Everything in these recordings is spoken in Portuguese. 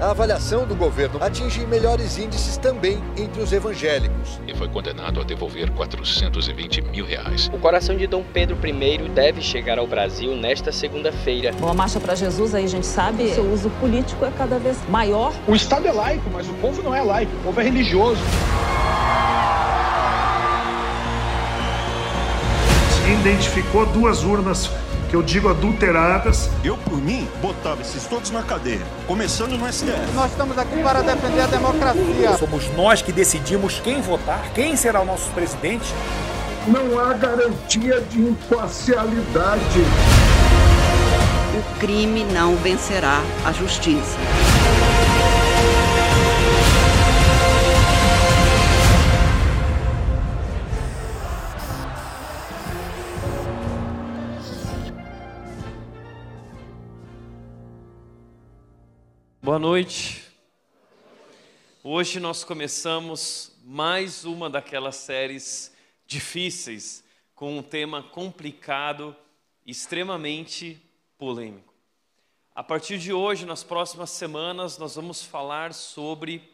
A avaliação do governo atinge melhores índices também entre os evangélicos. E foi condenado a devolver 420 mil reais. O coração de Dom Pedro I deve chegar ao Brasil nesta segunda-feira. Bom, a Marcha para Jesus aí a gente sabe, o seu uso político é cada vez maior. O Estado é laico, mas o povo não é laico, o povo é religioso. Se identificou duas urnas que eu digo adulteradas. Eu, por mim, botava esses todos na cadeia, começando no STF. Nós estamos aqui para defender a democracia. Somos nós que decidimos quem votar, quem será o nosso presidente. Não há garantia de imparcialidade. O crime não vencerá a justiça. Boa noite. Hoje nós começamos mais uma daquelas séries difíceis, com um tema complicado, extremamente polêmico. A partir de hoje, nas próximas semanas, nós vamos falar sobre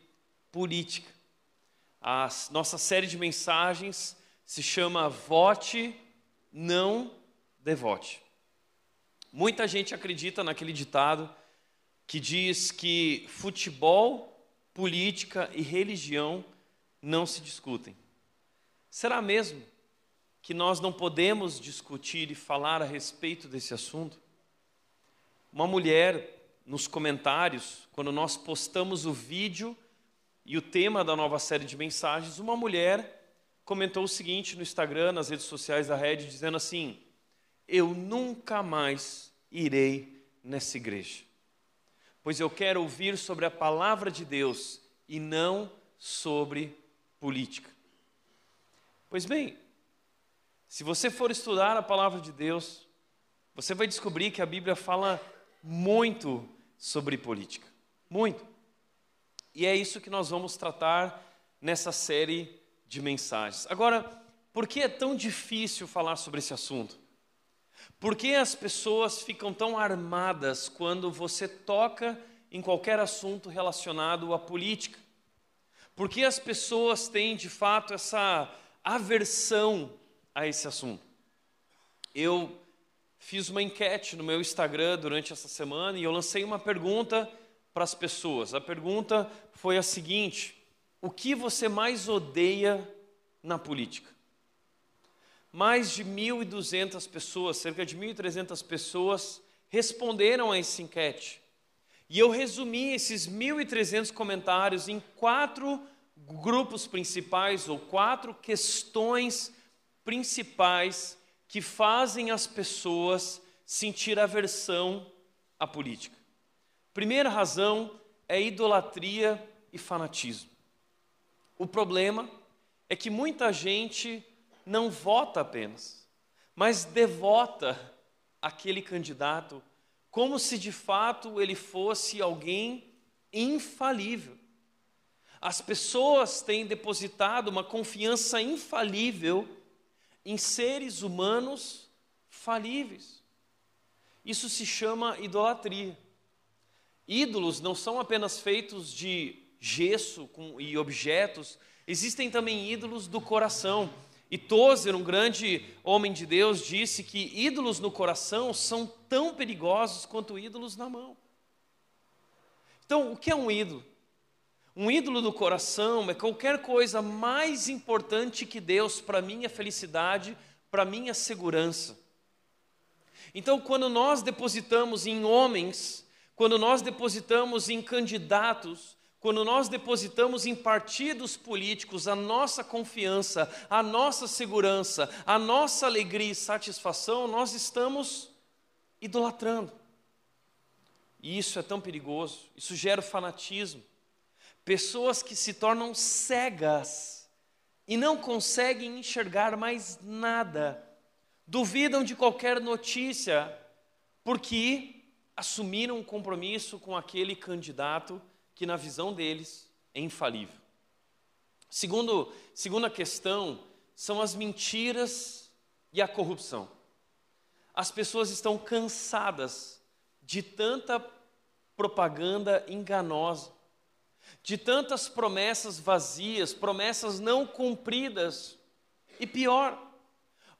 política. A nossa série de mensagens se chama Vote, não devote. Muita gente acredita naquele ditado que diz que futebol, política e religião não se discutem. Será mesmo que nós não podemos discutir e falar a respeito desse assunto? Uma mulher, nos comentários, quando nós postamos o vídeo e o tema da nova série de mensagens, uma mulher comentou o seguinte no Instagram, nas redes sociais da rede, dizendo assim: Eu nunca mais irei nessa igreja pois eu quero ouvir sobre a palavra de Deus e não sobre política. Pois bem, se você for estudar a palavra de Deus, você vai descobrir que a Bíblia fala muito sobre política. Muito. E é isso que nós vamos tratar nessa série de mensagens. Agora, por que é tão difícil falar sobre esse assunto? Por que as pessoas ficam tão armadas quando você toca em qualquer assunto relacionado à política? Por que as pessoas têm de fato essa aversão a esse assunto? Eu fiz uma enquete no meu Instagram durante essa semana e eu lancei uma pergunta para as pessoas. A pergunta foi a seguinte: o que você mais odeia na política? Mais de 1.200 pessoas, cerca de 1.300 pessoas, responderam a essa enquete. E eu resumi esses 1.300 comentários em quatro grupos principais, ou quatro questões principais que fazem as pessoas sentir aversão à política. Primeira razão é idolatria e fanatismo. O problema é que muita gente não vota apenas, mas devota aquele candidato como se de fato ele fosse alguém infalível. As pessoas têm depositado uma confiança infalível em seres humanos falíveis. Isso se chama idolatria. Ídolos não são apenas feitos de gesso e objetos, existem também ídolos do coração. E Tozer, um grande homem de Deus, disse que ídolos no coração são tão perigosos quanto ídolos na mão. Então, o que é um ídolo? Um ídolo do coração é qualquer coisa mais importante que Deus para minha felicidade, para minha segurança. Então, quando nós depositamos em homens, quando nós depositamos em candidatos, quando nós depositamos em partidos políticos a nossa confiança, a nossa segurança, a nossa alegria e satisfação, nós estamos idolatrando. E isso é tão perigoso, isso gera fanatismo. Pessoas que se tornam cegas e não conseguem enxergar mais nada, duvidam de qualquer notícia, porque assumiram um compromisso com aquele candidato que na visão deles é infalível. Segundo, segunda questão são as mentiras e a corrupção. As pessoas estão cansadas de tanta propaganda enganosa, de tantas promessas vazias, promessas não cumpridas. E pior,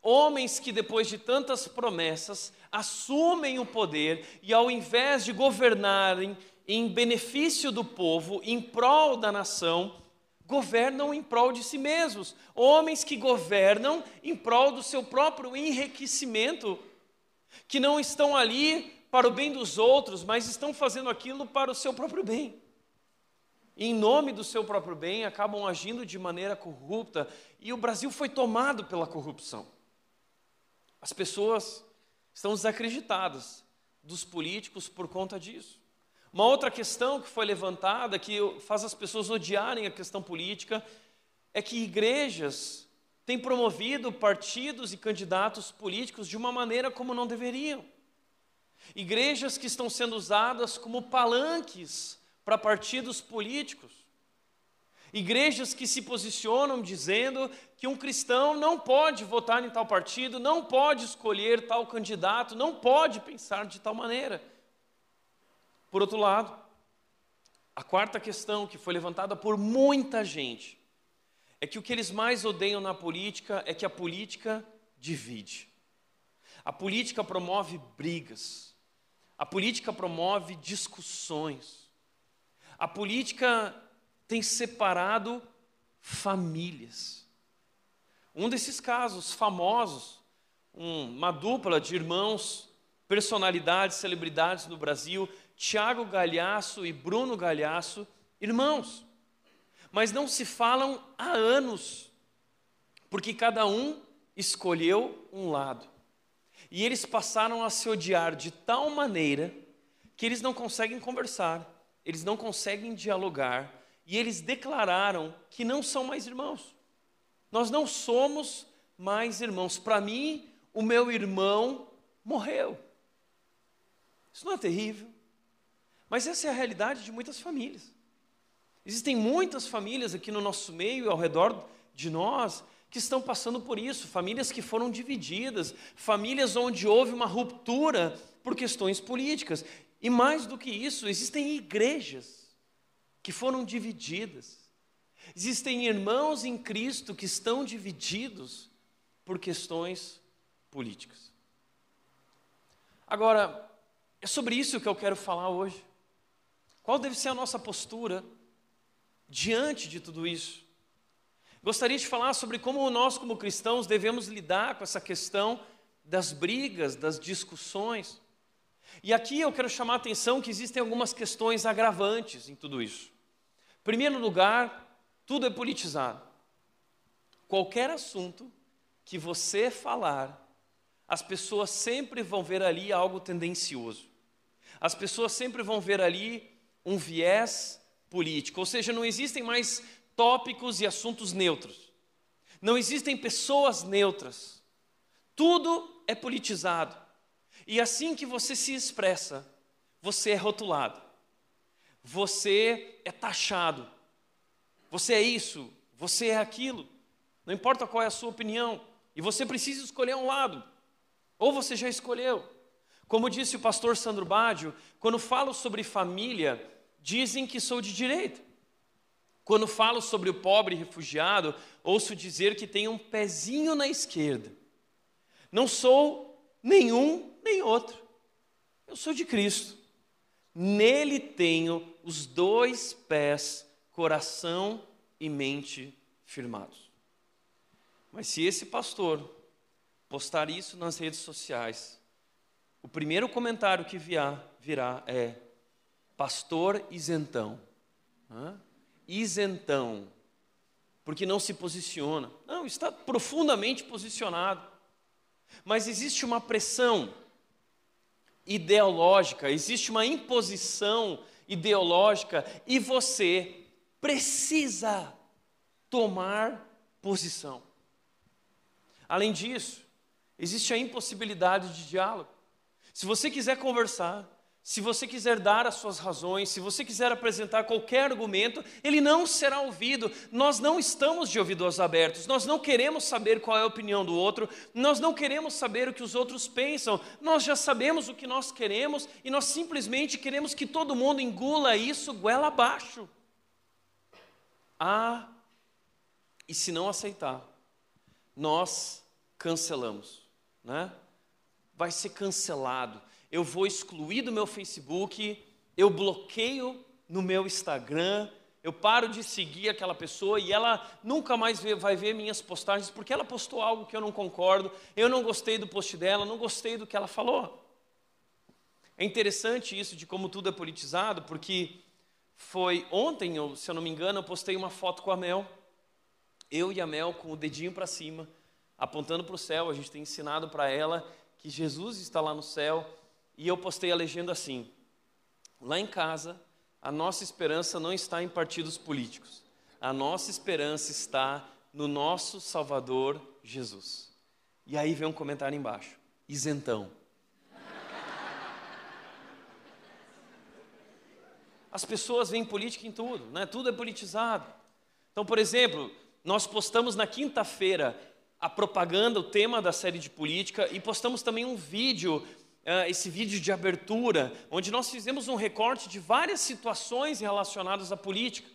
homens que depois de tantas promessas assumem o poder e ao invés de governarem em benefício do povo, em prol da nação, governam em prol de si mesmos. Homens que governam em prol do seu próprio enriquecimento, que não estão ali para o bem dos outros, mas estão fazendo aquilo para o seu próprio bem. Em nome do seu próprio bem, acabam agindo de maneira corrupta, e o Brasil foi tomado pela corrupção. As pessoas estão desacreditadas dos políticos por conta disso. Uma outra questão que foi levantada, que faz as pessoas odiarem a questão política, é que igrejas têm promovido partidos e candidatos políticos de uma maneira como não deveriam. Igrejas que estão sendo usadas como palanques para partidos políticos. Igrejas que se posicionam dizendo que um cristão não pode votar em tal partido, não pode escolher tal candidato, não pode pensar de tal maneira. Por outro lado, a quarta questão que foi levantada por muita gente é que o que eles mais odeiam na política é que a política divide. A política promove brigas. A política promove discussões. A política tem separado famílias. Um desses casos famosos, uma dupla de irmãos, personalidades, celebridades no Brasil, Tiago Galhaço e Bruno Galhaço, irmãos, mas não se falam há anos, porque cada um escolheu um lado. E eles passaram a se odiar de tal maneira que eles não conseguem conversar, eles não conseguem dialogar, e eles declararam que não são mais irmãos. Nós não somos mais irmãos. Para mim, o meu irmão morreu. Isso não é terrível? Mas essa é a realidade de muitas famílias. Existem muitas famílias aqui no nosso meio, ao redor de nós, que estão passando por isso, famílias que foram divididas, famílias onde houve uma ruptura por questões políticas. E mais do que isso, existem igrejas que foram divididas. Existem irmãos em Cristo que estão divididos por questões políticas. Agora, é sobre isso que eu quero falar hoje. Qual deve ser a nossa postura diante de tudo isso? Gostaria de falar sobre como nós, como cristãos, devemos lidar com essa questão das brigas, das discussões. E aqui eu quero chamar a atenção que existem algumas questões agravantes em tudo isso. Em primeiro lugar, tudo é politizado. Qualquer assunto que você falar, as pessoas sempre vão ver ali algo tendencioso. As pessoas sempre vão ver ali um viés político, ou seja, não existem mais tópicos e assuntos neutros. Não existem pessoas neutras. Tudo é politizado. E assim que você se expressa, você é rotulado. Você é taxado. Você é isso, você é aquilo. Não importa qual é a sua opinião. E você precisa escolher um lado. Ou você já escolheu. Como disse o pastor Sandro Baggio, quando falo sobre família, dizem que sou de direita. Quando falo sobre o pobre refugiado, ouço dizer que tem um pezinho na esquerda. Não sou nenhum nem outro. Eu sou de Cristo. Nele tenho os dois pés, coração e mente firmados. Mas se esse pastor postar isso nas redes sociais, o primeiro comentário que virá, virá é: pastor isentão. Isentão. Porque não se posiciona. Não, está profundamente posicionado. Mas existe uma pressão ideológica, existe uma imposição ideológica e você precisa tomar posição. Além disso, existe a impossibilidade de diálogo. Se você quiser conversar, se você quiser dar as suas razões, se você quiser apresentar qualquer argumento, ele não será ouvido. Nós não estamos de ouvidos abertos, nós não queremos saber qual é a opinião do outro, nós não queremos saber o que os outros pensam, nós já sabemos o que nós queremos e nós simplesmente queremos que todo mundo engula isso goela abaixo. Ah, e se não aceitar, nós cancelamos, né? Vai ser cancelado eu vou excluir do meu Facebook, eu bloqueio no meu Instagram, eu paro de seguir aquela pessoa e ela nunca mais vai ver minhas postagens porque ela postou algo que eu não concordo, eu não gostei do post dela, não gostei do que ela falou. É interessante isso de como tudo é politizado, porque foi ontem, se eu não me engano, eu postei uma foto com a Mel, eu e a Mel com o dedinho para cima, apontando para o céu, a gente tem ensinado para ela que Jesus está lá no céu e eu postei a legenda assim: lá em casa, a nossa esperança não está em partidos políticos, a nossa esperança está no nosso Salvador Jesus. E aí vem um comentário embaixo: isentão. As pessoas veem política em tudo, né? tudo é politizado. Então, por exemplo, nós postamos na quinta-feira a propaganda, o tema da série de política, e postamos também um vídeo uh, esse vídeo de abertura, onde nós fizemos um recorte de várias situações relacionadas à política.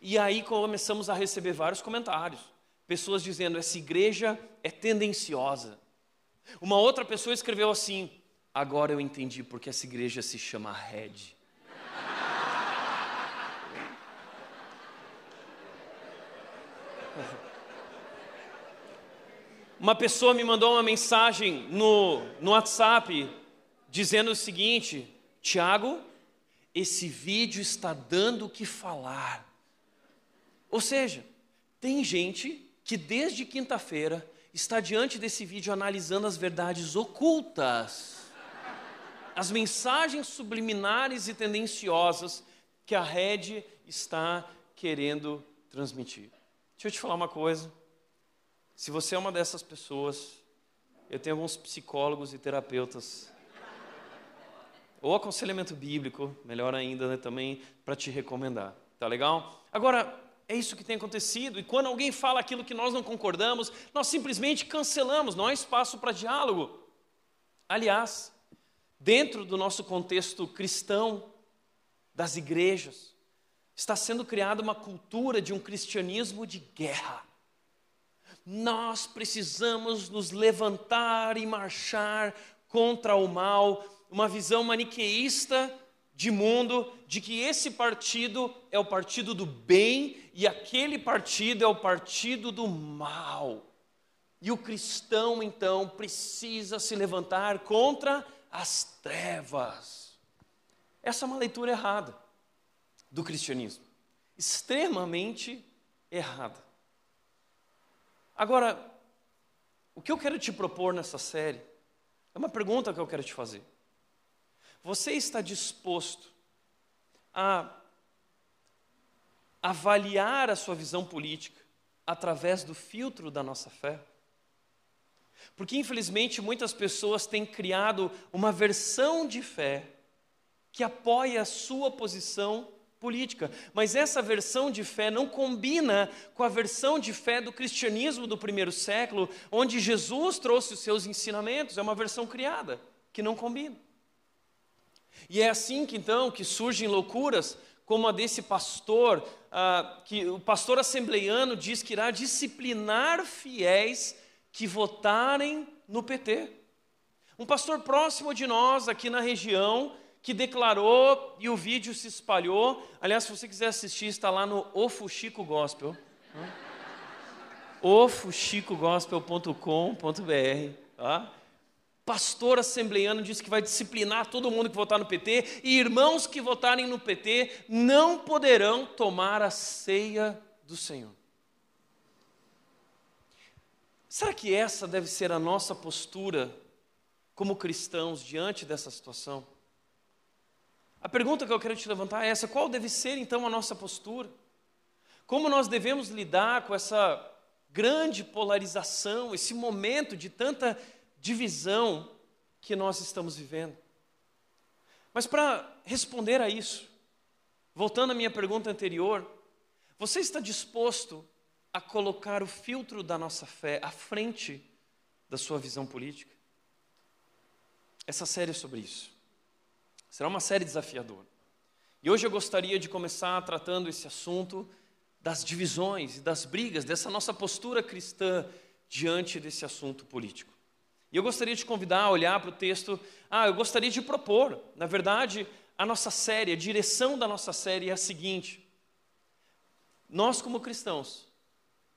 E aí começamos a receber vários comentários. Pessoas dizendo: essa igreja é tendenciosa. Uma outra pessoa escreveu assim: agora eu entendi porque essa igreja se chama Red. Uma pessoa me mandou uma mensagem no, no WhatsApp dizendo o seguinte: Tiago, esse vídeo está dando o que falar. Ou seja, tem gente que desde quinta-feira está diante desse vídeo analisando as verdades ocultas, as mensagens subliminares e tendenciosas que a rede está querendo transmitir. Deixa eu te falar uma coisa. Se você é uma dessas pessoas, eu tenho alguns psicólogos e terapeutas, ou aconselhamento bíblico, melhor ainda, né, também, para te recomendar. Tá legal? Agora, é isso que tem acontecido, e quando alguém fala aquilo que nós não concordamos, nós simplesmente cancelamos, não há espaço para diálogo. Aliás, dentro do nosso contexto cristão, das igrejas, está sendo criada uma cultura de um cristianismo de guerra nós precisamos nos levantar e marchar contra o mal, uma visão maniqueísta de mundo, de que esse partido é o partido do bem e aquele partido é o partido do mal. E o cristão, então, precisa se levantar contra as trevas. Essa é uma leitura errada do cristianismo, extremamente errada. Agora, o que eu quero te propor nessa série é uma pergunta que eu quero te fazer. Você está disposto a avaliar a sua visão política através do filtro da nossa fé? Porque, infelizmente, muitas pessoas têm criado uma versão de fé que apoia a sua posição política. Mas essa versão de fé não combina com a versão de fé do cristianismo do primeiro século, onde Jesus trouxe os seus ensinamentos. É uma versão criada, que não combina. E é assim que então que surgem loucuras como a desse pastor, ah, que o pastor assembleiano diz que irá disciplinar fiéis que votarem no PT. Um pastor próximo de nós aqui na região que declarou e o vídeo se espalhou. Aliás, se você quiser assistir, está lá no Ofuxico Gospel. ofuxicogospel.com.br tá? Pastor assembleiano disse que vai disciplinar todo mundo que votar no PT e irmãos que votarem no PT não poderão tomar a ceia do Senhor. Será que essa deve ser a nossa postura como cristãos diante dessa situação? A pergunta que eu quero te levantar é essa: qual deve ser então a nossa postura? Como nós devemos lidar com essa grande polarização, esse momento de tanta divisão que nós estamos vivendo? Mas para responder a isso, voltando à minha pergunta anterior, você está disposto a colocar o filtro da nossa fé à frente da sua visão política? Essa série é sobre isso. Será uma série desafiadora. E hoje eu gostaria de começar tratando esse assunto das divisões e das brigas, dessa nossa postura cristã diante desse assunto político. E eu gostaria de convidar a olhar para o texto. Ah, eu gostaria de propor, na verdade, a nossa série, a direção da nossa série é a seguinte: nós, como cristãos,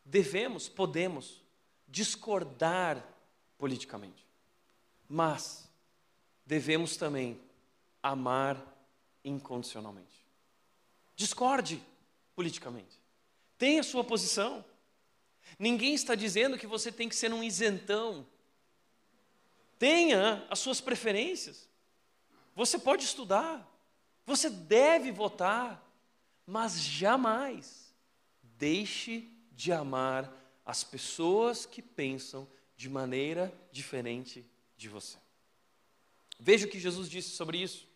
devemos, podemos discordar politicamente, mas devemos também amar incondicionalmente. Discorde politicamente. Tenha sua posição. Ninguém está dizendo que você tem que ser um isentão. Tenha as suas preferências. Você pode estudar. Você deve votar. Mas jamais deixe de amar as pessoas que pensam de maneira diferente de você. Veja o que Jesus disse sobre isso.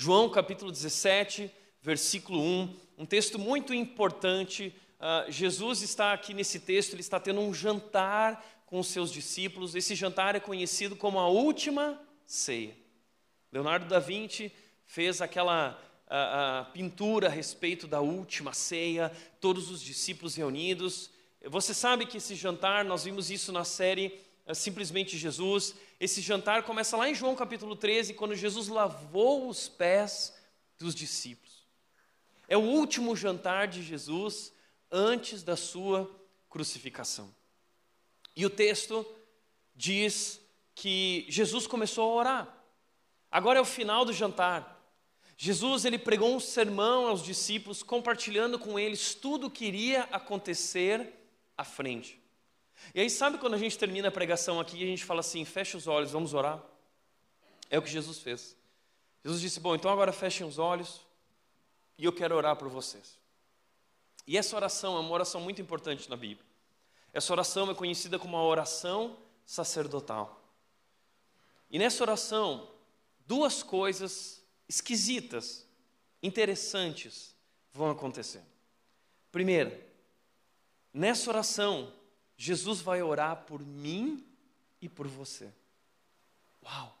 João capítulo 17, versículo 1, um texto muito importante. Uh, Jesus está aqui nesse texto, ele está tendo um jantar com os seus discípulos. Esse jantar é conhecido como a última ceia. Leonardo da Vinci fez aquela a, a pintura a respeito da última ceia, todos os discípulos reunidos. Você sabe que esse jantar, nós vimos isso na série Simplesmente Jesus. Esse jantar começa lá em João capítulo 13, quando Jesus lavou os pés dos discípulos. É o último jantar de Jesus antes da sua crucificação. E o texto diz que Jesus começou a orar. Agora é o final do jantar. Jesus ele pregou um sermão aos discípulos, compartilhando com eles tudo o que iria acontecer à frente. E aí sabe quando a gente termina a pregação aqui e a gente fala assim, fecha os olhos, vamos orar? É o que Jesus fez. Jesus disse, bom, então agora fechem os olhos e eu quero orar por vocês. E essa oração é uma oração muito importante na Bíblia. Essa oração é conhecida como a oração sacerdotal. E nessa oração, duas coisas esquisitas, interessantes vão acontecer. Primeiro, nessa oração, Jesus vai orar por mim e por você. Uau!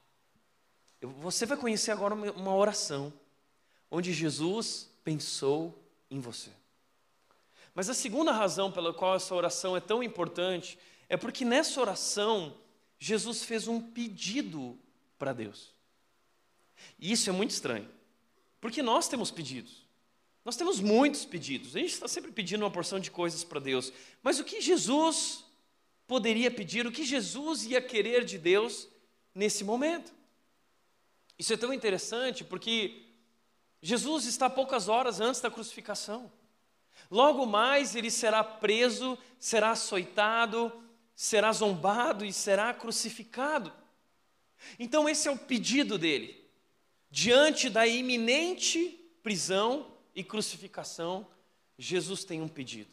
Você vai conhecer agora uma oração onde Jesus pensou em você. Mas a segunda razão pela qual essa oração é tão importante é porque nessa oração Jesus fez um pedido para Deus. E isso é muito estranho, porque nós temos pedidos. Nós temos muitos pedidos. A gente está sempre pedindo uma porção de coisas para Deus. Mas o que Jesus poderia pedir, o que Jesus ia querer de Deus nesse momento? Isso é tão interessante porque Jesus está poucas horas antes da crucificação. Logo mais ele será preso, será açoitado, será zombado e será crucificado. Então, esse é o pedido dele. Diante da iminente prisão e crucificação, Jesus tem um pedido.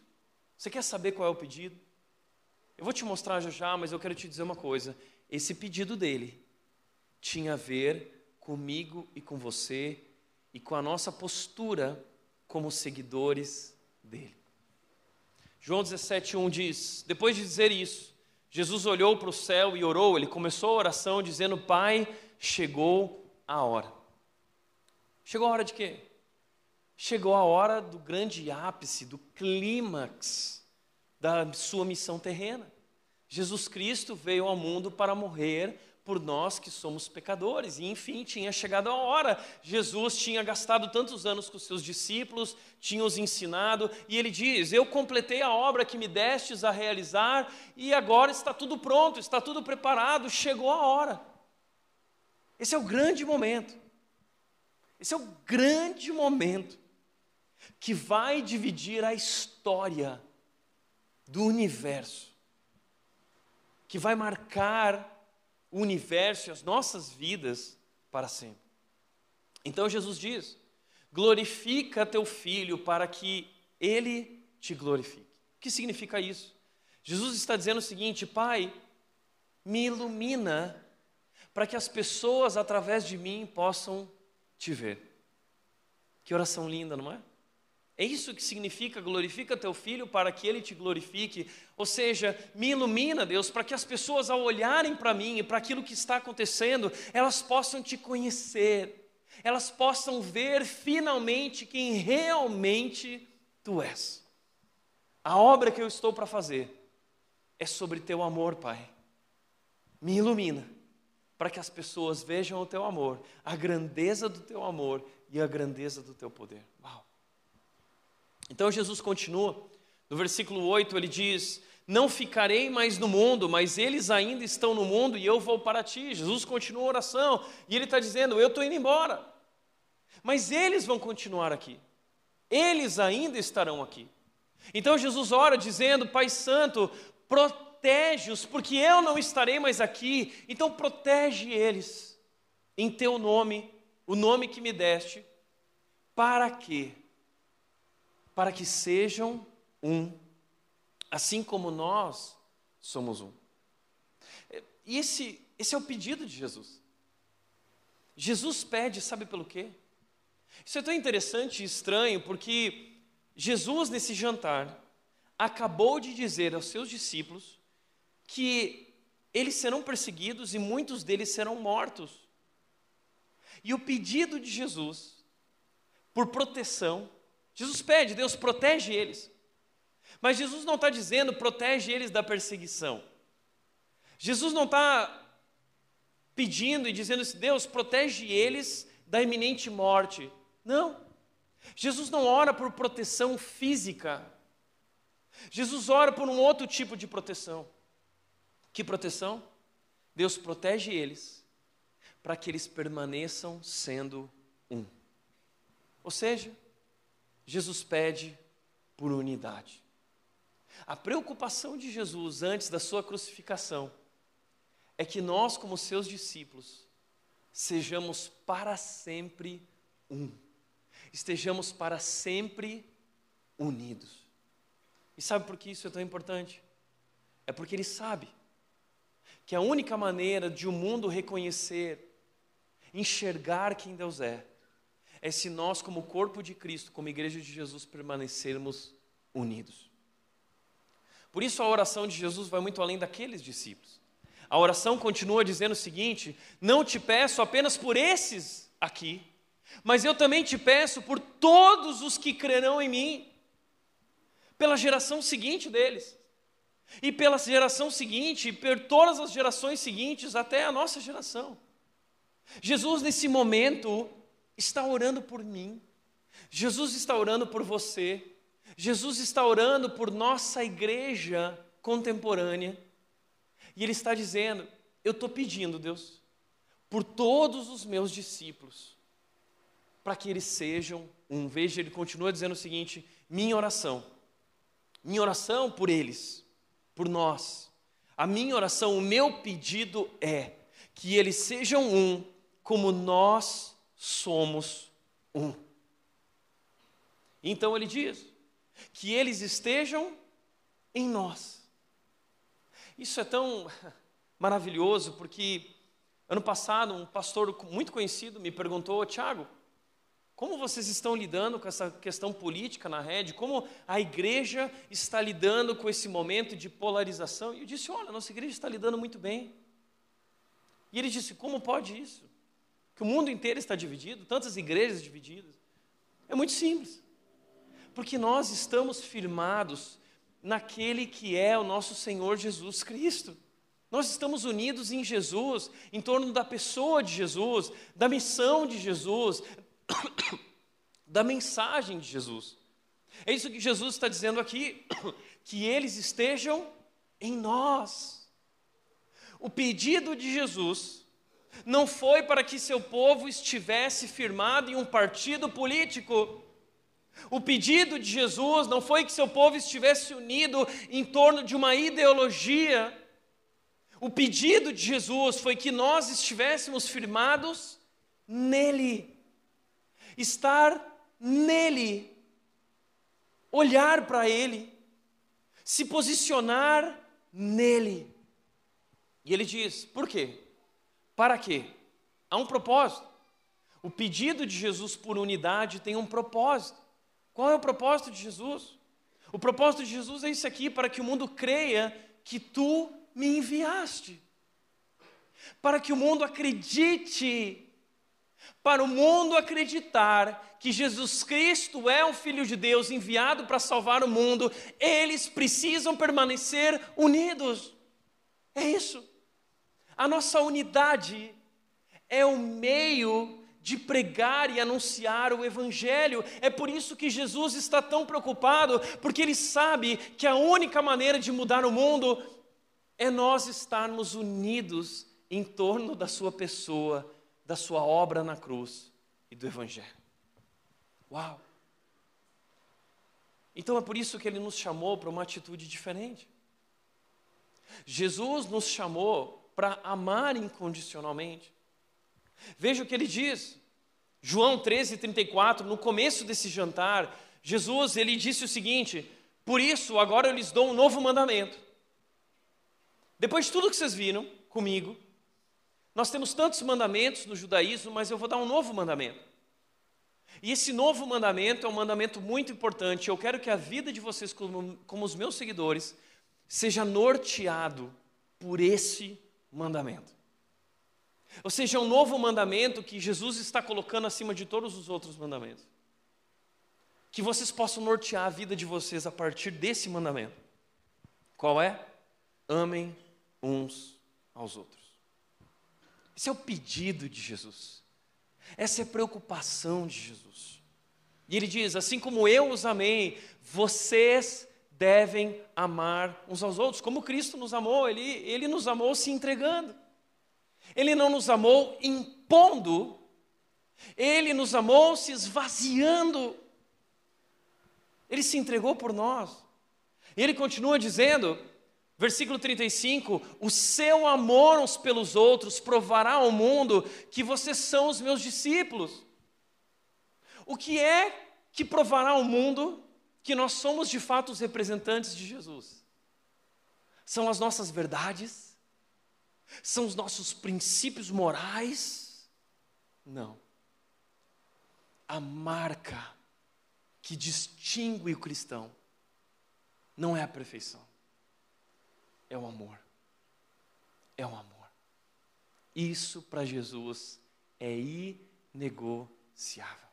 Você quer saber qual é o pedido? Eu vou te mostrar já já, mas eu quero te dizer uma coisa. Esse pedido dele tinha a ver comigo e com você e com a nossa postura como seguidores dele. João 17,1 diz: Depois de dizer isso, Jesus olhou para o céu e orou. Ele começou a oração dizendo: Pai, chegou a hora. Chegou a hora de quê? Chegou a hora do grande ápice, do clímax da sua missão terrena. Jesus Cristo veio ao mundo para morrer por nós que somos pecadores. E enfim, tinha chegado a hora. Jesus tinha gastado tantos anos com seus discípulos, tinha os ensinado, e ele diz: Eu completei a obra que me destes a realizar, e agora está tudo pronto, está tudo preparado, chegou a hora. Esse é o grande momento. Esse é o grande momento que vai dividir a história do universo, que vai marcar o universo e as nossas vidas para sempre. Então Jesus diz: glorifica teu filho para que ele te glorifique. O que significa isso? Jesus está dizendo o seguinte: Pai, me ilumina para que as pessoas através de mim possam te ver. Que oração linda, não é? É isso que significa glorifica teu filho para que ele te glorifique. Ou seja, me ilumina, Deus, para que as pessoas ao olharem para mim e para aquilo que está acontecendo, elas possam te conhecer. Elas possam ver finalmente quem realmente tu és. A obra que eu estou para fazer é sobre teu amor, Pai. Me ilumina para que as pessoas vejam o teu amor, a grandeza do teu amor e a grandeza do teu poder. Uau. Então Jesus continua, no versículo 8 ele diz: Não ficarei mais no mundo, mas eles ainda estão no mundo e eu vou para ti. Jesus continua a oração e ele está dizendo: Eu estou indo embora, mas eles vão continuar aqui, eles ainda estarão aqui. Então Jesus ora dizendo: Pai Santo, protege-os, porque eu não estarei mais aqui, então protege eles em teu nome, o nome que me deste, para quê? Para que sejam um, assim como nós somos um. E esse, esse é o pedido de Jesus. Jesus pede, sabe pelo quê? Isso é tão interessante e estranho, porque Jesus, nesse jantar, acabou de dizer aos seus discípulos que eles serão perseguidos e muitos deles serão mortos. E o pedido de Jesus por proteção, Jesus pede, Deus protege eles. Mas Jesus não está dizendo protege eles da perseguição. Jesus não está pedindo e dizendo assim, Deus protege eles da iminente morte. Não. Jesus não ora por proteção física. Jesus ora por um outro tipo de proteção. Que proteção? Deus protege eles para que eles permaneçam sendo um. Ou seja, Jesus pede por unidade. A preocupação de Jesus antes da sua crucificação é que nós, como seus discípulos, sejamos para sempre um. Estejamos para sempre unidos. E sabe por que isso é tão importante? É porque ele sabe que a única maneira de o mundo reconhecer enxergar quem Deus é, é se nós, como corpo de Cristo, como igreja de Jesus, permanecermos unidos. Por isso a oração de Jesus vai muito além daqueles discípulos. A oração continua dizendo o seguinte: Não te peço apenas por esses aqui, mas eu também te peço por todos os que crerão em mim, pela geração seguinte deles, e pela geração seguinte, e por todas as gerações seguintes, até a nossa geração. Jesus, nesse momento, está orando por mim, Jesus está orando por você, Jesus está orando por nossa igreja contemporânea, e Ele está dizendo: Eu estou pedindo, Deus, por todos os meus discípulos, para que eles sejam um. Veja, Ele continua dizendo o seguinte: Minha oração, minha oração por eles, por nós, a minha oração, o meu pedido é que eles sejam um como nós somos um. Então ele diz que eles estejam em nós. Isso é tão maravilhoso porque ano passado um pastor muito conhecido me perguntou, Tiago, como vocês estão lidando com essa questão política na rede? Como a igreja está lidando com esse momento de polarização? E eu disse: Olha, nossa igreja está lidando muito bem. E ele disse: Como pode isso? Que o mundo inteiro está dividido, tantas igrejas divididas. É muito simples. Porque nós estamos firmados naquele que é o nosso Senhor Jesus Cristo. Nós estamos unidos em Jesus, em torno da pessoa de Jesus, da missão de Jesus, da mensagem de Jesus. É isso que Jesus está dizendo aqui, que eles estejam em nós. O pedido de Jesus não foi para que seu povo estivesse firmado em um partido político. O pedido de Jesus não foi que seu povo estivesse unido em torno de uma ideologia. O pedido de Jesus foi que nós estivéssemos firmados nele, estar nele, olhar para ele, se posicionar nele. E ele diz: por quê? Para quê? Há um propósito. o pedido de Jesus por unidade tem um propósito. Qual é o propósito de Jesus? O propósito de Jesus é isso aqui, para que o mundo creia que tu me enviaste. Para que o mundo acredite para o mundo acreditar que Jesus Cristo é o Filho de Deus enviado para salvar o mundo, eles precisam permanecer unidos. É isso. A nossa unidade é o meio de pregar e anunciar o Evangelho. É por isso que Jesus está tão preocupado, porque ele sabe que a única maneira de mudar o mundo é nós estarmos unidos em torno da Sua pessoa da sua obra na cruz e do Evangelho. Uau! Então é por isso que ele nos chamou para uma atitude diferente. Jesus nos chamou para amar incondicionalmente. Veja o que ele diz. João 13, 34, no começo desse jantar, Jesus ele disse o seguinte: Por isso agora eu lhes dou um novo mandamento. Depois de tudo que vocês viram comigo, nós temos tantos mandamentos no judaísmo, mas eu vou dar um novo mandamento. E esse novo mandamento é um mandamento muito importante. Eu quero que a vida de vocês, como, como os meus seguidores, seja norteado por esse mandamento. Ou seja, é um novo mandamento que Jesus está colocando acima de todos os outros mandamentos. Que vocês possam nortear a vida de vocês a partir desse mandamento. Qual é? Amem uns aos outros. Esse é o pedido de Jesus. Essa é a preocupação de Jesus. E ele diz: Assim como eu os amei, vocês devem amar uns aos outros. Como Cristo nos amou, ele, ele nos amou se entregando. Ele não nos amou impondo, ele nos amou se esvaziando. Ele se entregou por nós. E ele continua dizendo: Versículo 35: O seu amor uns pelos outros provará ao mundo que vocês são os meus discípulos. O que é que provará ao mundo que nós somos de fato os representantes de Jesus? São as nossas verdades? São os nossos princípios morais? Não. A marca que distingue o cristão não é a perfeição é o amor. É o amor. Isso para Jesus é inegociável.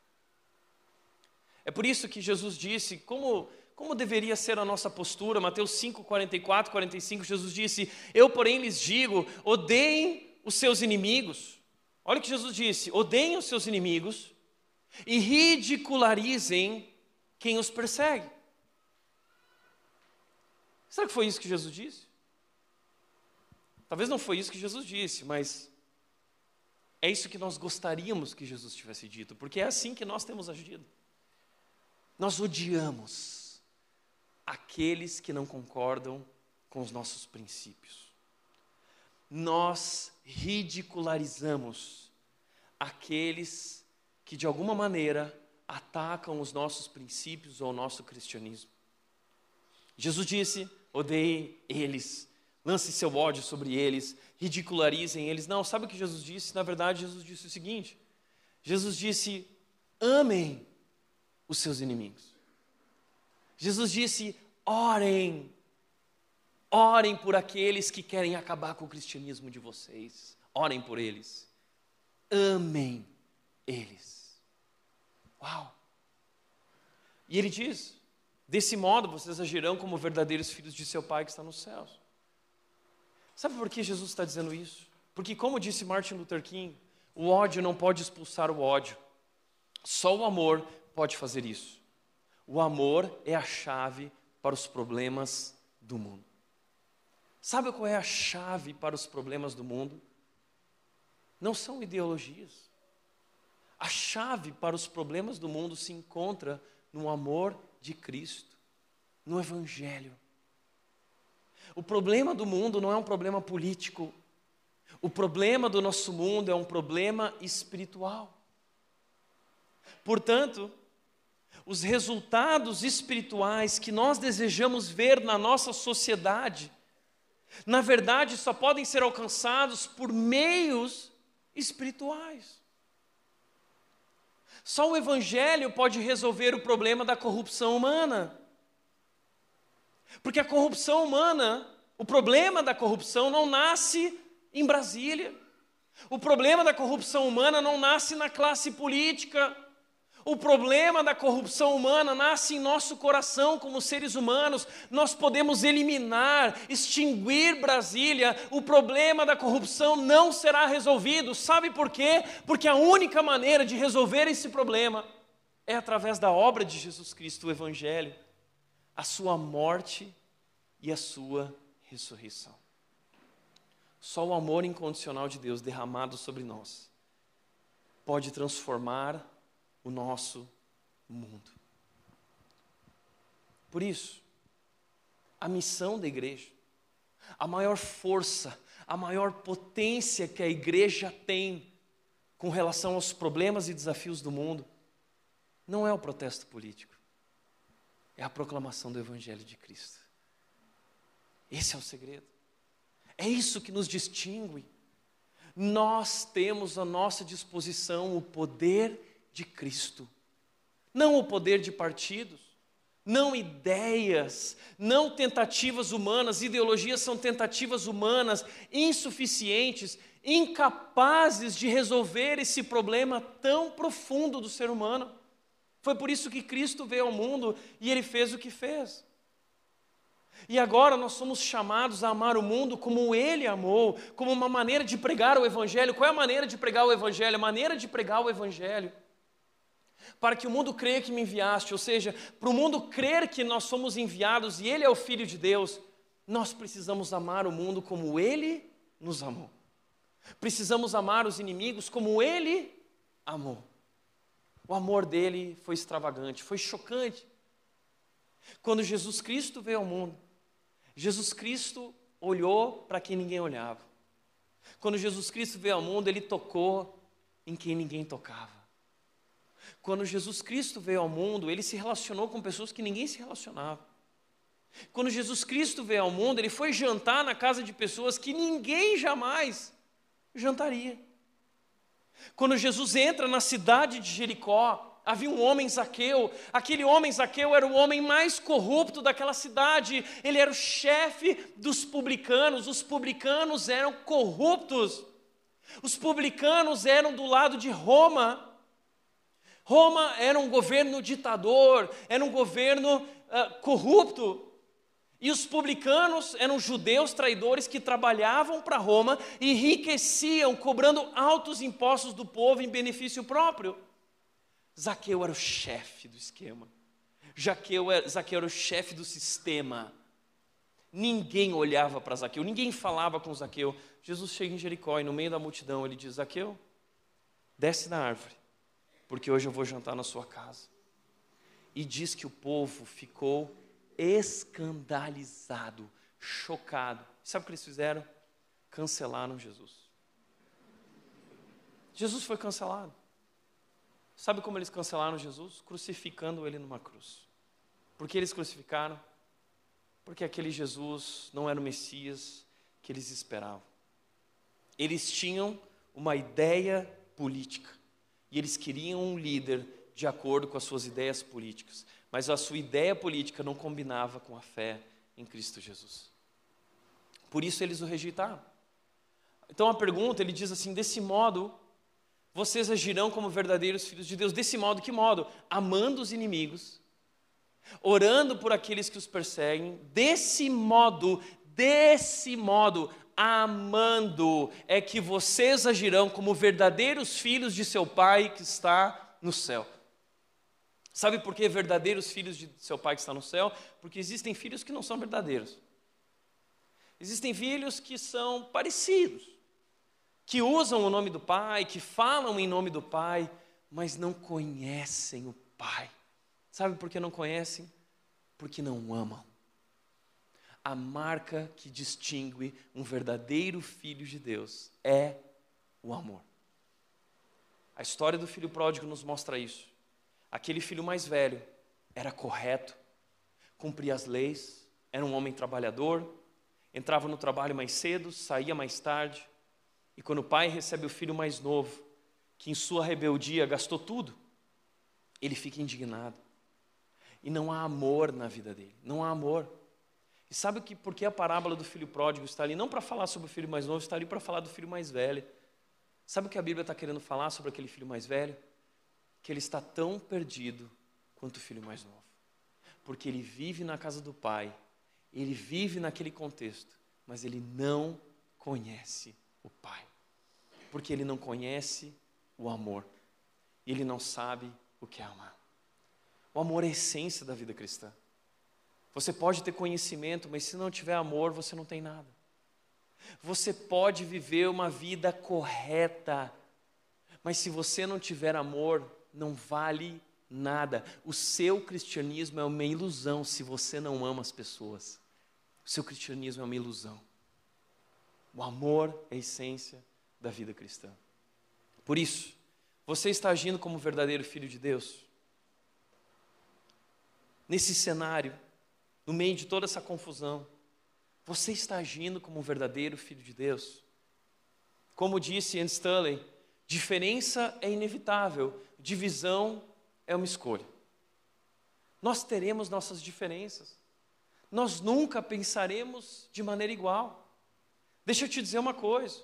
É por isso que Jesus disse como, como deveria ser a nossa postura. Mateus 5, 44, 45, Jesus disse: Eu, porém, lhes digo: odeiem os seus inimigos. Olha o que Jesus disse: odeiem os seus inimigos e ridicularizem quem os persegue. Será que foi isso que Jesus disse? Talvez não foi isso que Jesus disse, mas é isso que nós gostaríamos que Jesus tivesse dito, porque é assim que nós temos agido. Nós odiamos aqueles que não concordam com os nossos princípios. Nós ridicularizamos aqueles que de alguma maneira atacam os nossos princípios ou o nosso cristianismo. Jesus disse: odeie eles, lance seu ódio sobre eles, ridicularizem eles. Não, sabe o que Jesus disse? Na verdade, Jesus disse o seguinte: Jesus disse: amem os seus inimigos. Jesus disse: orem, orem por aqueles que querem acabar com o cristianismo de vocês, orem por eles, amem eles. Uau! E ele diz: desse modo vocês agirão como verdadeiros filhos de seu Pai que está nos céus. Sabe por que Jesus está dizendo isso? Porque, como disse Martin Luther King, o ódio não pode expulsar o ódio, só o amor pode fazer isso. O amor é a chave para os problemas do mundo. Sabe qual é a chave para os problemas do mundo? Não são ideologias. A chave para os problemas do mundo se encontra no amor de Cristo, no Evangelho. O problema do mundo não é um problema político. O problema do nosso mundo é um problema espiritual. Portanto, os resultados espirituais que nós desejamos ver na nossa sociedade, na verdade, só podem ser alcançados por meios espirituais. Só o Evangelho pode resolver o problema da corrupção humana. Porque a corrupção humana, o problema da corrupção não nasce em Brasília. O problema da corrupção humana não nasce na classe política. O problema da corrupção humana nasce em nosso coração como seres humanos. Nós podemos eliminar, extinguir Brasília. O problema da corrupção não será resolvido. Sabe por quê? Porque a única maneira de resolver esse problema é através da obra de Jesus Cristo, o Evangelho, a sua morte e a sua ressurreição. Só o amor incondicional de Deus derramado sobre nós pode transformar o nosso mundo. Por isso, a missão da igreja, a maior força, a maior potência que a igreja tem com relação aos problemas e desafios do mundo, não é o protesto político, é a proclamação do Evangelho de Cristo. Esse é o segredo. É isso que nos distingue. Nós temos à nossa disposição o poder de Cristo, não o poder de partidos, não ideias, não tentativas humanas, ideologias são tentativas humanas insuficientes, incapazes de resolver esse problema tão profundo do ser humano. Foi por isso que Cristo veio ao mundo e ele fez o que fez. E agora nós somos chamados a amar o mundo como Ele amou, como uma maneira de pregar o Evangelho. Qual é a maneira de pregar o Evangelho? A maneira de pregar o Evangelho. Para que o mundo creia que me enviaste, ou seja, para o mundo crer que nós somos enviados e Ele é o Filho de Deus, nós precisamos amar o mundo como Ele nos amou. Precisamos amar os inimigos como Ele amou. O amor dele foi extravagante, foi chocante. Quando Jesus Cristo veio ao mundo, Jesus Cristo olhou para quem ninguém olhava. Quando Jesus Cristo veio ao mundo, ele tocou em quem ninguém tocava. Quando Jesus Cristo veio ao mundo, ele se relacionou com pessoas que ninguém se relacionava. Quando Jesus Cristo veio ao mundo, ele foi jantar na casa de pessoas que ninguém jamais jantaria. Quando Jesus entra na cidade de Jericó, havia um homem Zaqueu. Aquele homem Zaqueu era o homem mais corrupto daquela cidade. Ele era o chefe dos publicanos. Os publicanos eram corruptos. Os publicanos eram do lado de Roma. Roma era um governo ditador, era um governo uh, corrupto. E os publicanos eram judeus traidores que trabalhavam para Roma e enriqueciam, cobrando altos impostos do povo em benefício próprio. Zaqueu era o chefe do esquema. Zaqueu era, Zaqueu era o chefe do sistema. Ninguém olhava para Zaqueu, ninguém falava com Zaqueu. Jesus chega em Jericó e no meio da multidão ele diz: Zaqueu, desce da árvore, porque hoje eu vou jantar na sua casa. E diz que o povo ficou escandalizado, chocado. Sabe o que eles fizeram? Cancelaram Jesus. Jesus foi cancelado. Sabe como eles cancelaram Jesus? Crucificando ele numa cruz. Por que eles crucificaram? Porque aquele Jesus não era o Messias que eles esperavam. Eles tinham uma ideia política e eles queriam um líder de acordo com as suas ideias políticas, mas a sua ideia política não combinava com a fé em Cristo Jesus. Por isso eles o rejeitaram. Então a pergunta, ele diz assim: desse modo, vocês agirão como verdadeiros filhos de Deus. Desse modo, que modo? Amando os inimigos, orando por aqueles que os perseguem. Desse modo, desse modo, amando, é que vocês agirão como verdadeiros filhos de seu Pai que está no céu. Sabe por que verdadeiros filhos de seu Pai que está no céu? Porque existem filhos que não são verdadeiros. Existem filhos que são parecidos que usam o nome do Pai, que falam em nome do Pai, mas não conhecem o Pai. Sabe por que não conhecem? Porque não amam. A marca que distingue um verdadeiro filho de Deus é o amor. A história do filho pródigo nos mostra isso. Aquele filho mais velho era correto, cumpria as leis, era um homem trabalhador, entrava no trabalho mais cedo, saía mais tarde, e quando o pai recebe o filho mais novo, que em sua rebeldia gastou tudo, ele fica indignado. E não há amor na vida dele, não há amor. E sabe que por que a parábola do filho pródigo está ali? Não para falar sobre o filho mais novo, está ali para falar do filho mais velho. Sabe o que a Bíblia está querendo falar sobre aquele filho mais velho? Que ele está tão perdido quanto o filho mais novo. Porque ele vive na casa do pai, ele vive naquele contexto, mas ele não conhece o pai. Porque ele não conhece o amor. E ele não sabe o que é amar. O amor é a essência da vida cristã. Você pode ter conhecimento, mas se não tiver amor, você não tem nada. Você pode viver uma vida correta, mas se você não tiver amor, não vale nada. O seu cristianismo é uma ilusão se você não ama as pessoas. O seu cristianismo é uma ilusão. O amor é a essência da vida cristã. Por isso, você está agindo como verdadeiro filho de Deus? Nesse cenário, no meio de toda essa confusão, você está agindo como um verdadeiro filho de Deus? Como disse Ian Stanley, diferença é inevitável, divisão é uma escolha. Nós teremos nossas diferenças. Nós nunca pensaremos de maneira igual. Deixa eu te dizer uma coisa.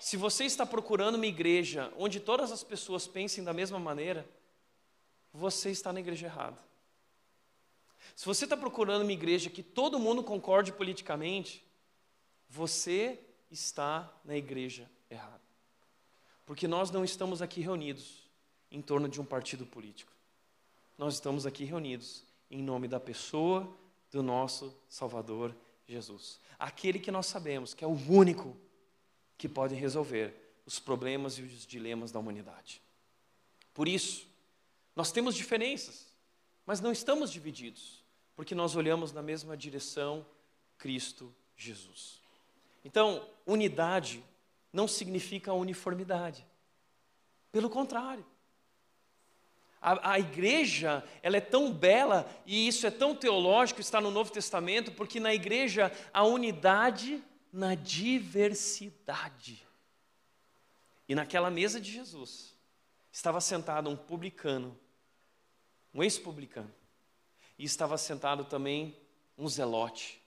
Se você está procurando uma igreja onde todas as pessoas pensem da mesma maneira, você está na igreja errada. Se você está procurando uma igreja que todo mundo concorde politicamente, você está na igreja errada. Porque nós não estamos aqui reunidos em torno de um partido político. Nós estamos aqui reunidos em nome da pessoa do nosso Salvador Jesus. Aquele que nós sabemos que é o único que pode resolver os problemas e os dilemas da humanidade. Por isso, nós temos diferenças, mas não estamos divididos, porque nós olhamos na mesma direção, Cristo Jesus. Então, unidade não significa uniformidade. Pelo contrário. A, a, igreja, ela é tão bela, e isso é tão teológico, está no Novo Testamento, porque na igreja a unidade na diversidade. E naquela mesa de Jesus estava sentado um publicano, um ex-publicano, e estava sentado também um zelote,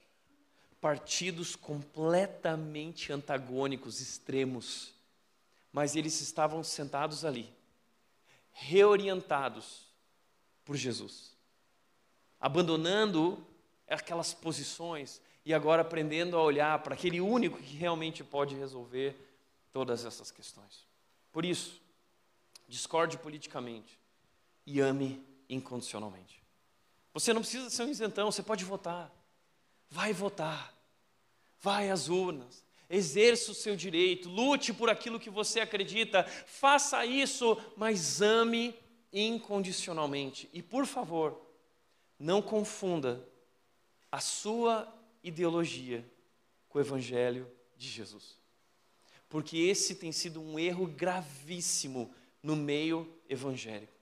partidos completamente antagônicos, extremos, mas eles estavam sentados ali, reorientados por Jesus, abandonando aquelas posições e agora aprendendo a olhar para aquele único que realmente pode resolver todas essas questões. Por isso, discorde politicamente e ame incondicionalmente. Você não precisa ser um isentão, você pode votar. Vai votar. Vai às urnas. Exerça o seu direito, lute por aquilo que você acredita, faça isso, mas ame incondicionalmente. E por favor, não confunda a sua ideologia com o Evangelho de Jesus. Porque esse tem sido um erro gravíssimo no meio evangélico.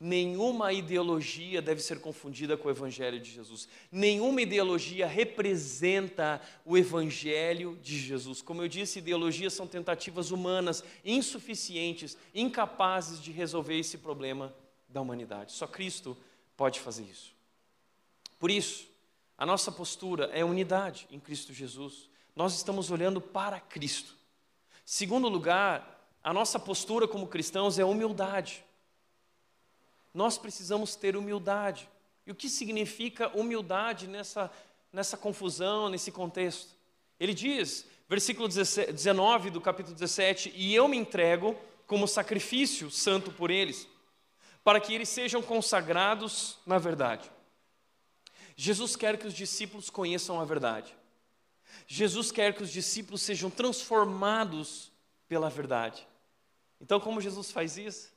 Nenhuma ideologia deve ser confundida com o Evangelho de Jesus. Nenhuma ideologia representa o Evangelho de Jesus. Como eu disse, ideologias são tentativas humanas, insuficientes, incapazes de resolver esse problema da humanidade. Só Cristo pode fazer isso. Por isso, a nossa postura é unidade em Cristo Jesus. Nós estamos olhando para Cristo. Segundo lugar, a nossa postura como cristãos é humildade. Nós precisamos ter humildade. E o que significa humildade nessa, nessa confusão, nesse contexto? Ele diz, versículo 19 do capítulo 17: E eu me entrego como sacrifício santo por eles, para que eles sejam consagrados na verdade. Jesus quer que os discípulos conheçam a verdade. Jesus quer que os discípulos sejam transformados pela verdade. Então, como Jesus faz isso?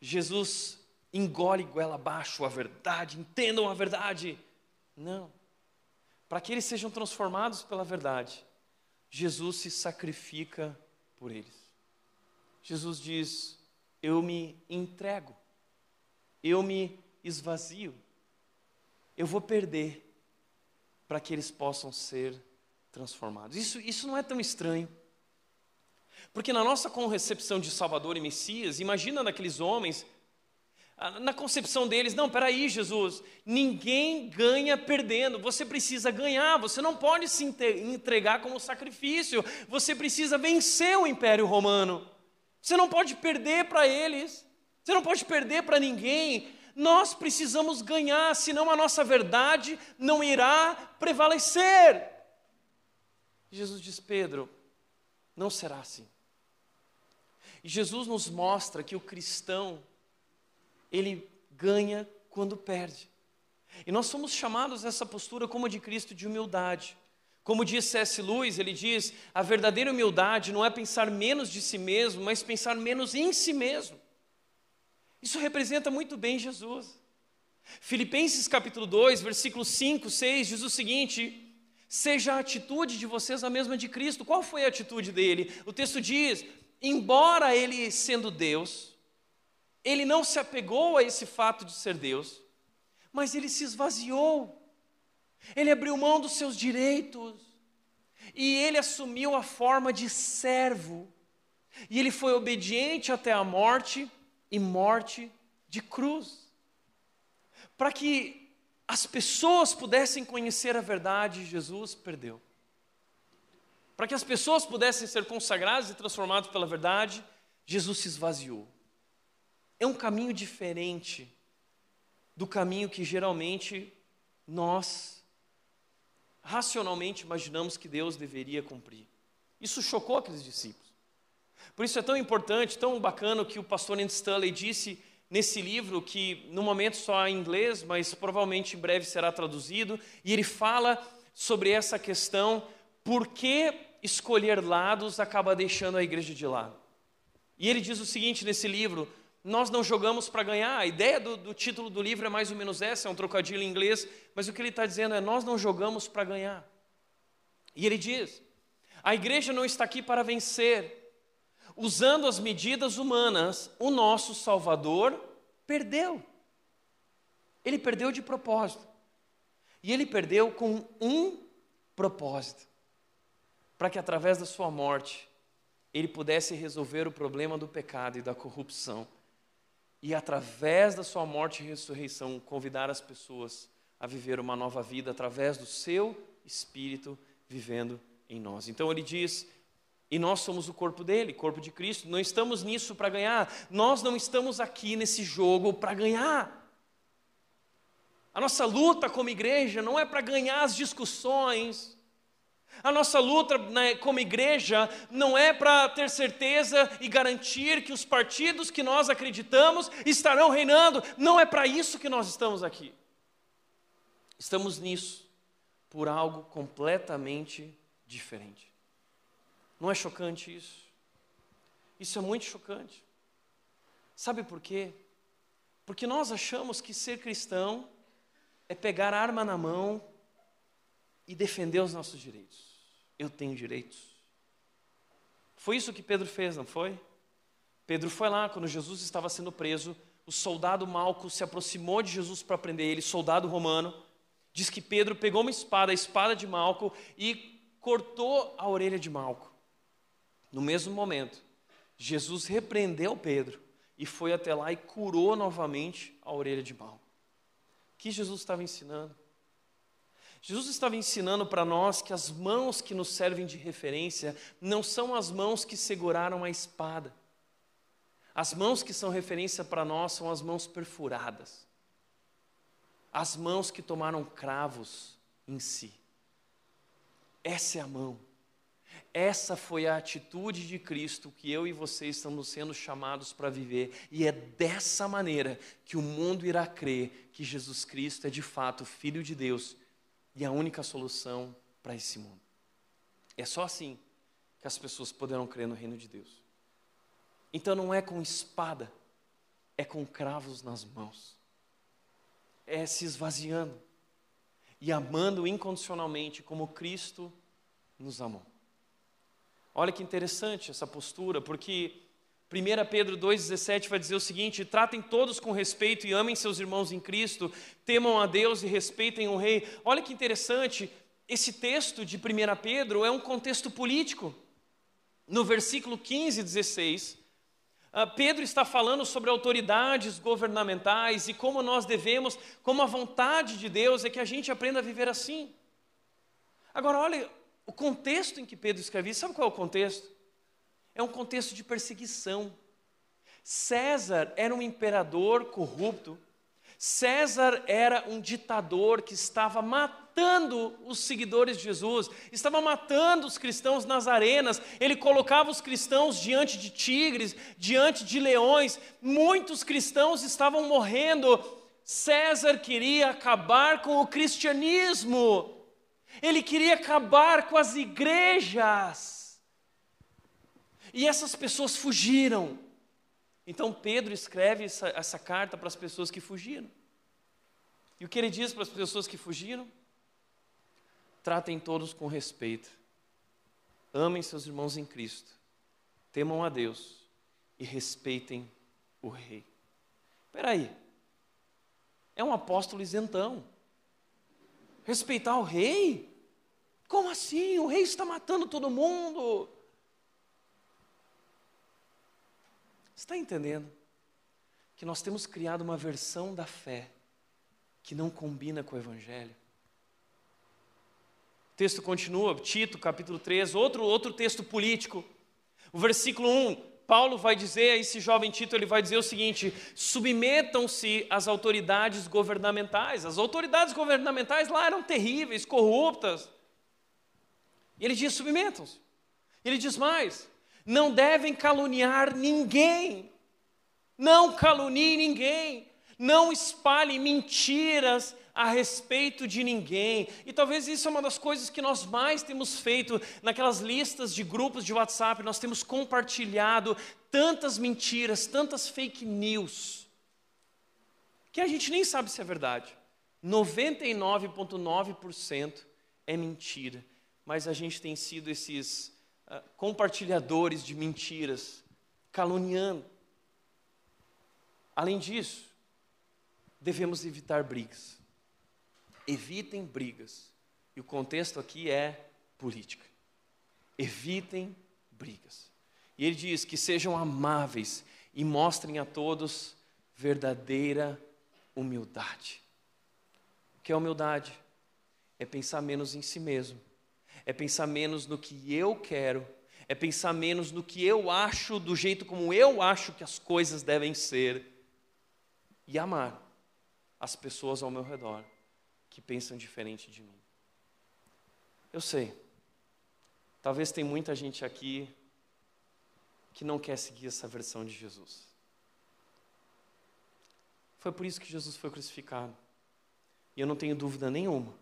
Jesus engole goela abaixo a verdade, entendam a verdade. Não. Para que eles sejam transformados pela verdade, Jesus se sacrifica por eles. Jesus diz: Eu me entrego, eu me esvazio eu vou perder para que eles possam ser transformados. Isso, isso não é tão estranho. Porque na nossa concepção de Salvador e Messias, imagina naqueles homens na concepção deles, não, peraí, Jesus, ninguém ganha perdendo, você precisa ganhar, você não pode se entregar como sacrifício, você precisa vencer o Império Romano, você não pode perder para eles, você não pode perder para ninguém, nós precisamos ganhar, senão a nossa verdade não irá prevalecer. Jesus diz: Pedro, não será assim. Jesus nos mostra que o cristão, ele ganha quando perde. E nós somos chamados a essa postura como de Cristo de humildade. Como diz C.S. Lewis, ele diz: a verdadeira humildade não é pensar menos de si mesmo, mas pensar menos em si mesmo. Isso representa muito bem Jesus. Filipenses capítulo 2, versículos 5, 6 diz o seguinte: Seja a atitude de vocês a mesma de Cristo. Qual foi a atitude dele? O texto diz: embora ele sendo Deus, ele não se apegou a esse fato de ser Deus, mas ele se esvaziou. Ele abriu mão dos seus direitos e ele assumiu a forma de servo. E ele foi obediente até a morte e morte de cruz. Para que as pessoas pudessem conhecer a verdade, Jesus perdeu. Para que as pessoas pudessem ser consagradas e transformadas pela verdade, Jesus se esvaziou. É um caminho diferente do caminho que geralmente nós racionalmente imaginamos que Deus deveria cumprir. Isso chocou aqueles discípulos. Por isso é tão importante, tão bacana que o pastor Andy Stanley disse nesse livro, que no momento só em inglês, mas provavelmente em breve será traduzido, e ele fala sobre essa questão, por que escolher lados acaba deixando a igreja de lado. E ele diz o seguinte nesse livro: nós não jogamos para ganhar. A ideia do, do, título do livro é mais ou menos essa, é um trocadilho em inglês, mas o que ele está dizendo é: nós não jogamos para ganhar. E ele diz: a igreja não está aqui para vencer. Usando as medidas humanas, o nosso Salvador perdeu. Ele perdeu de propósito. E ele perdeu com um propósito para que através da sua morte ele pudesse resolver o problema do pecado e da corrupção. E através da sua morte e ressurreição, convidar as pessoas a viver uma nova vida através do seu espírito vivendo em nós. Então ele diz: e nós somos o corpo dele, corpo de Cristo. Não estamos nisso para ganhar. Nós não estamos aqui nesse jogo para ganhar. A nossa luta como igreja não é para ganhar as discussões, a nossa luta né, como igreja não é para ter certeza e garantir que os partidos que nós acreditamos estarão reinando. Não é para isso que nós estamos aqui. Estamos nisso por algo completamente diferente. Não é chocante isso? Isso é muito chocante. Sabe por quê? Porque nós achamos que ser cristão é pegar a arma na mão e defender os nossos direitos eu tenho direitos. Foi isso que Pedro fez, não foi? Pedro foi lá quando Jesus estava sendo preso. O soldado Malco se aproximou de Jesus para prender ele, soldado romano. Diz que Pedro pegou uma espada, a espada de Malco, e cortou a orelha de Malco. No mesmo momento, Jesus repreendeu Pedro e foi até lá e curou novamente a orelha de Malco. O que Jesus estava ensinando? Jesus estava ensinando para nós que as mãos que nos servem de referência não são as mãos que seguraram a espada. As mãos que são referência para nós são as mãos perfuradas. As mãos que tomaram cravos em si. Essa é a mão. Essa foi a atitude de Cristo que eu e você estamos sendo chamados para viver, e é dessa maneira que o mundo irá crer que Jesus Cristo é de fato Filho de Deus e a única solução para esse mundo. É só assim que as pessoas poderão crer no reino de Deus. Então não é com espada, é com cravos nas mãos. É se esvaziando e amando incondicionalmente como Cristo nos amou. Olha que interessante essa postura, porque 1 Pedro 2,17 vai dizer o seguinte: tratem todos com respeito e amem seus irmãos em Cristo, temam a Deus e respeitem o Rei. Olha que interessante, esse texto de 1 Pedro é um contexto político. No versículo 15 e 16, Ah, Pedro está falando sobre autoridades governamentais e como nós devemos, como a vontade de Deus é que a gente aprenda a viver assim. Agora, olha o contexto em que Pedro escreve isso, sabe qual é o contexto? É um contexto de perseguição. César era um imperador corrupto, César era um ditador que estava matando os seguidores de Jesus, estava matando os cristãos nas arenas, ele colocava os cristãos diante de tigres, diante de leões, muitos cristãos estavam morrendo. César queria acabar com o cristianismo, ele queria acabar com as igrejas, e essas pessoas fugiram. Então Pedro escreve essa, essa carta para as pessoas que fugiram. E o que ele diz para as pessoas que fugiram? Tratem todos com respeito. Amem seus irmãos em Cristo. Temam a Deus e respeitem o rei. Espera aí. É um apóstolo isentão. Respeitar o rei? Como assim? O rei está matando todo mundo. Está entendendo? Que nós temos criado uma versão da fé que não combina com o Evangelho. O texto continua, Tito, capítulo 3, outro, outro texto político. O versículo 1, Paulo vai dizer, a esse jovem Tito, ele vai dizer o seguinte: submetam-se às autoridades governamentais. As autoridades governamentais lá eram terríveis, corruptas. E ele diz: submetam-se. Ele diz mais: não devem caluniar ninguém. Não caluniem ninguém. Não espalhem mentiras a respeito de ninguém. E talvez isso é uma das coisas que nós mais temos feito naquelas listas de grupos de WhatsApp. Nós temos compartilhado tantas mentiras, tantas fake news, que a gente nem sabe se é verdade. 99,9% é mentira. Mas a gente tem sido esses compartilhadores de mentiras, caluniando. Além disso, devemos evitar brigas. Evitem brigas. E o contexto aqui é política. Evitem brigas. E ele diz que sejam amáveis e mostrem a todos verdadeira humildade. O que é humildade? É pensar menos em si mesmo é pensar menos no que eu quero, é pensar menos no que eu acho, do jeito como eu acho que as coisas devem ser, e amar as pessoas ao meu redor que pensam diferente de mim. Eu sei, talvez tem muita gente aqui que não quer seguir essa versão de Jesus. Foi por isso que Jesus foi crucificado. E eu não tenho dúvida nenhuma